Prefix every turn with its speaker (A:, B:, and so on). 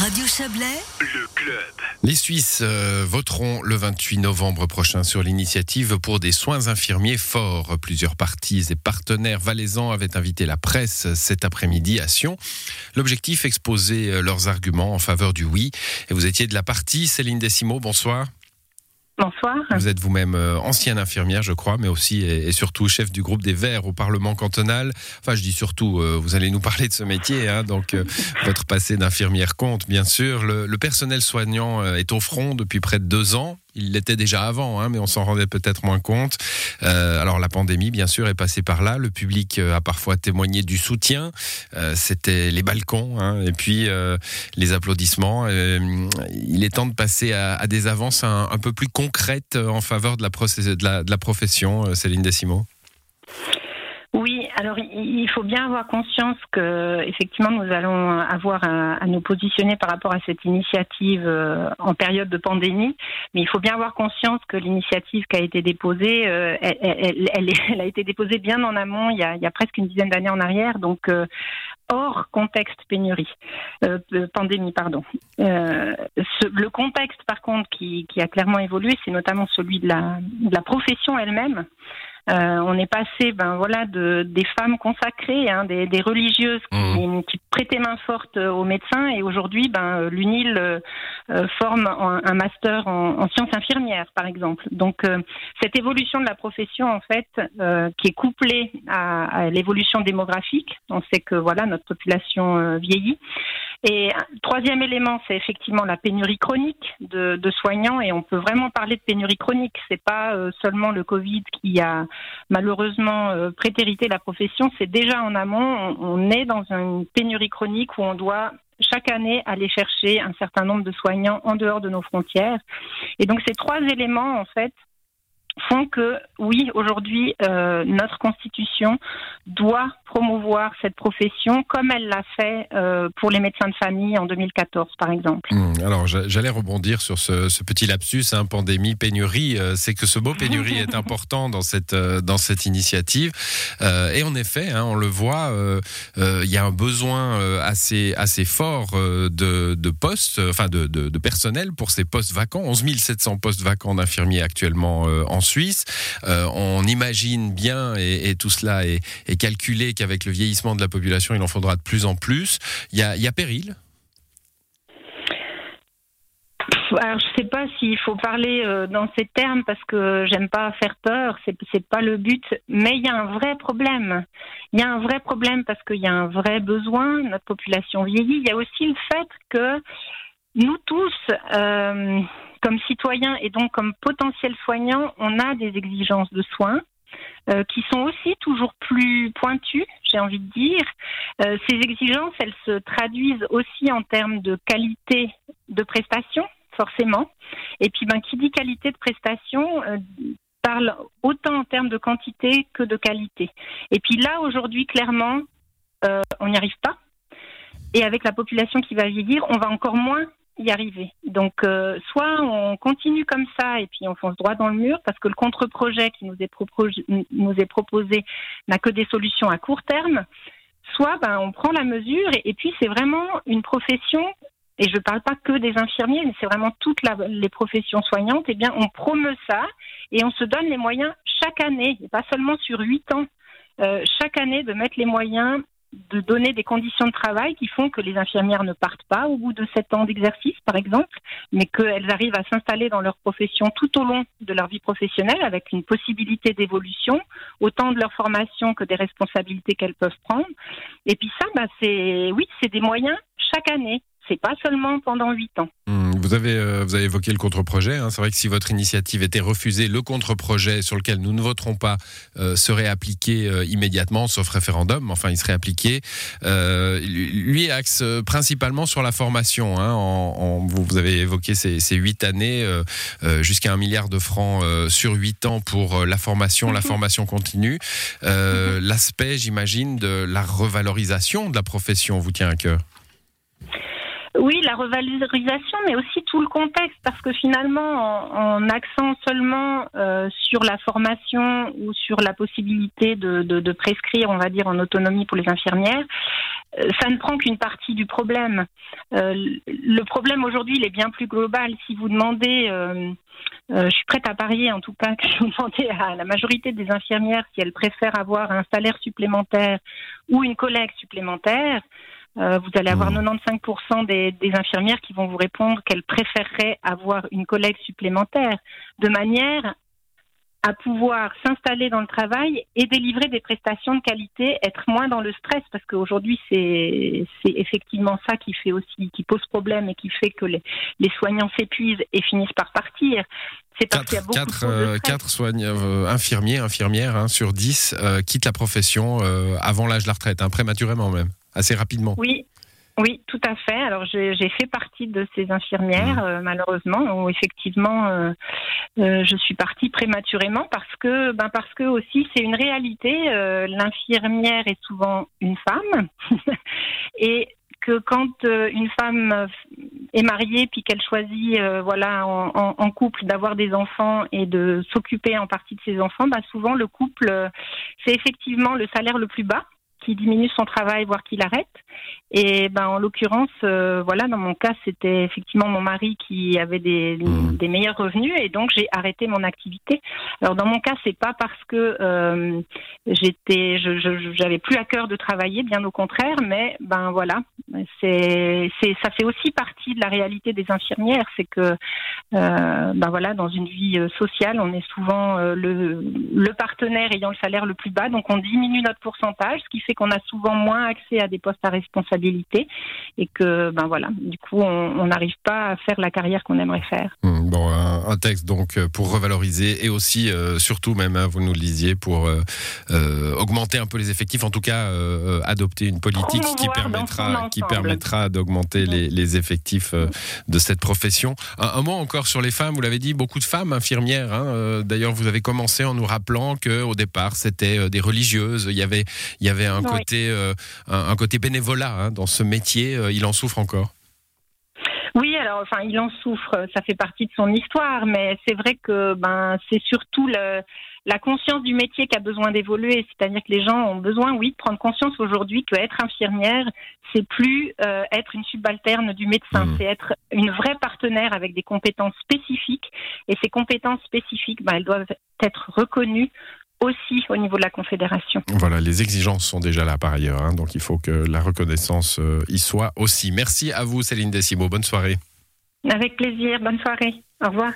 A: Radio Chablais,
B: le club.
C: Les Suisses euh, voteront le 28 novembre prochain sur l'initiative pour des soins infirmiers forts. Plusieurs partis et partenaires valaisans avaient invité la presse cet après-midi à Sion. L'objectif, exposer euh, leurs arguments en faveur du oui. Et vous étiez de la partie, Céline Décimo, bonsoir.
D: Bonsoir.
C: Vous êtes vous-même euh, ancienne infirmière, je crois, mais aussi et, surtout chef du groupe des Verts au Parlement cantonal. Enfin, je dis surtout, euh, vous allez nous parler de ce métier, hein, donc euh, votre passé d'infirmière compte, bien sûr. Le, personnel soignant est au front depuis près de deux ans. Il l'était déjà avant, hein, mais on s'en rendait peut-être moins compte. Euh, alors la pandémie, bien sûr, est passée par là. Le public euh, a parfois témoigné du soutien. Euh, C'était les balcons hein, et puis les applaudissements. il est temps de passer à, des avances un, peu plus concrètes en faveur de la, de la, profession, Céline Décimo.
D: Faut bien avoir conscience que effectivement nous allons avoir à, nous positionner par rapport à cette initiative euh, en période de pandémie, mais il faut bien avoir conscience que l'initiative qui a été déposée, euh, elle, a été déposée bien en amont, il y a, presque une dizaine d'années en arrière, donc euh, hors contexte pénurie, pandémie, pardon. le contexte, par contre, qui, a clairement évolué, c'est notamment celui de la profession elle-même. Euh, on est passé, ben voilà, de des femmes consacrées, hein, des, des, religieuses qui, mmh. qui, prêtaient main forte aux médecins, et aujourd'hui, ben l'UNIL euh, forme un, master en, en, sciences infirmières, par exemple. Donc euh, cette évolution de la profession, en fait, euh, qui est couplée à, à l'évolution démographique, on sait que voilà notre population vieillit. Et troisième élément, c'est effectivement la pénurie chronique de, soignants, et on peut vraiment parler de pénurie chronique. C'est pas seulement le Covid qui a malheureusement euh, prétérité la profession, c'est déjà en amont. On, est dans une pénurie chronique où on doit chaque année aller chercher un certain nombre de soignants en dehors de nos frontières. Et donc ces trois éléments, en fait, font que, oui, aujourd'hui, euh, notre Constitution doit promouvoir cette profession comme elle l'a fait euh, pour les médecins de famille en 2014, par exemple.
C: Mmh, alors, j'allais rebondir sur ce, ce petit lapsus, hein, pandémie, pénurie. Euh, c'est que ce mot pénurie est important dans cette, euh, dans cette initiative. Et en effet, hein, on le voit, il y a un besoin assez, assez fort de, de postes, enfin de, de, de, personnel pour ces postes vacants. 11 700 postes vacants d'infirmiers actuellement en Suisse. on imagine bien, et, et tout cela est, est calculé, avec le vieillissement de la population, il en faudra de plus en plus. Il y a, péril?
D: Alors, je ne sais pas s'il faut parler euh, dans ces termes parce que j'aime pas faire peur, c'est c'est pas le but, mais il y a un vrai problème. Il y a un vrai problème parce qu'il y a un vrai besoin, notre population vieillit. Il y a aussi le fait que nous tous, euh, comme citoyens et donc comme potentiels soignants, on a des exigences de soins. Euh, qui sont aussi toujours plus pointues, j'ai envie de dire. Euh, ces exigences, elles se traduisent aussi en termes de qualité de prestation, forcément. Et puis, ben, qui dit qualité de prestation euh, parle autant en termes de quantité que de qualité. Et puis là, aujourd'hui, clairement, on n'y arrive pas. Et avec la population qui va vieillir, on va encore moins y arriver. Donc, euh, soit on continue comme ça et puis on fonce droit dans le mur parce que le contre-projet qui nous est, proposé, n'a que des solutions à court terme, soit ben, on prend la mesure et, puis c'est vraiment une profession, et je ne parle pas que des infirmiers, mais c'est vraiment toutes les professions soignantes, et eh bien on promeut ça et on se donne les moyens chaque année, et pas seulement sur huit ans. Euh, chaque année de mettre les moyens de donner des conditions de travail qui font que les infirmières ne partent pas au bout de sept ans d'exercice, par exemple, mais qu'elles arrivent à s'installer dans leur profession tout au long de leur vie professionnelle avec une possibilité d'évolution, autant de leur formation que des responsabilités qu'elles peuvent prendre. Et puis ça, bah, c'est oui, c'est des moyens chaque année. C'est pas seulement pendant huit ans.
C: Mmh, vous avez, euh, vous avez évoqué le contre-projet. Hein. C'est vrai que si votre initiative était refusée, le contre-projet sur lequel nous ne voterons pas euh, serait appliqué euh, immédiatement, sauf référendum. Enfin, il serait appliqué. lui axe principalement sur la formation. Hein. En, vous, avez évoqué ces, huit années, jusqu'à un milliard de francs sur huit ans pour la formation, la mhm. formation continue. Mhm. L'aspect, j'imagine, de la revalorisation de la profession vous tient à cœur?
D: Oui, la revalorisation, mais aussi tout le contexte, parce que finalement, en, accent seulement euh, sur la formation ou sur la possibilité de, de, de, prescrire, on va dire, en autonomie pour les infirmières, ça ne prend qu'une partie du problème. le problème aujourd'hui, il est bien plus global. Si vous demandez, je suis prête à parier en tout cas que je vous demandez à la majorité des infirmières si elles préfèrent avoir un salaire supplémentaire ou une collègue supplémentaire. Euh, vous allez avoir 95% hmm. des, des, infirmières qui vont vous répondre qu'elles préféreraient avoir une collègue supplémentaire, de manière à pouvoir s'installer dans le travail et délivrer des prestations de qualité, être moins dans le stress, parce qu'aujourd'hui c'est effectivement ça qui fait aussi, qui pose problème et qui fait que les, les soignants s'épuisent et finissent par partir.
C: C'est parce qu'il y a beaucoup quatre, de quatre soignants, euh, infirmiers, infirmières hein, sur 10 euh, quittent la profession avant l'âge de la retraite, hein, prématurément même assez rapidement.
D: Oui, oui, tout à fait. Alors j'ai fait partie de ces infirmières, mmh. euh, malheureusement, où effectivement euh, euh, je suis partie prématurément parce que, ben parce que aussi c'est une réalité. L'infirmière est souvent une femme et que quand une femme est mariée puis qu'elle choisit, voilà, en, couple d'avoir des enfants et de s'occuper en partie de ses enfants, ben souvent le couple, c'est effectivement le salaire le plus bas qui diminue son travail, voire qui l'arrête. Et ben en l'occurrence, euh, voilà, dans mon cas, c'était effectivement mon mari qui avait des, mmh. des meilleurs revenus et donc j'ai arrêté mon activité. Alors dans mon cas, c'est pas parce que euh, j'étais, je, j'avais plus à cœur de travailler, bien au contraire, mais ben voilà, c'est, c'est, ça fait aussi partie de la réalité des infirmières, c'est que euh, ben voilà, dans une vie sociale, on est souvent le, le partenaire ayant le salaire le plus bas, donc on diminue notre pourcentage, ce qui fait qu'on a souvent moins accès à des postes à responsabilité et que, ben voilà, du coup, on n'arrive pas à faire la carrière qu'on aimerait faire.
C: Mmh, bon, un, texte donc euh, pour revaloriser et aussi, euh, surtout même, hein, vous nous le disiez, pour euh, augmenter un peu les effectifs, en tout cas, adopter une politique qui permettra, qui permettra d'augmenter les, les, effectifs de cette profession. Un, mot encore sur les femmes, vous l'avez dit, beaucoup de femmes infirmières. Hein, D'ailleurs, vous avez commencé en nous rappelant que au départ, c'était des religieuses. Il y avait, il y avait un côté, un, côté bénévolat hein, dans ce métier. il en souffre encore.
D: Oui, alors enfin, il en souffre, ça fait partie de son histoire, mais c'est vrai que ben c'est surtout le, la conscience du métier qui a besoin d'évoluer, c'est-à-dire que les gens ont besoin, oui, de prendre conscience aujourd'hui que être infirmière, c'est plus euh, être une subalterne du médecin, mmh. c'est être une vraie partenaire avec des compétences spécifiques, et ces compétences spécifiques, ben, elles doivent être reconnues aussi au niveau de la Confédération.
C: Voilà, les exigences sont déjà là par ailleurs, hein, donc il faut que la reconnaissance euh, y soit aussi. Merci à vous Céline Decimo, bonne soirée.
D: Avec plaisir, bonne soirée, au revoir.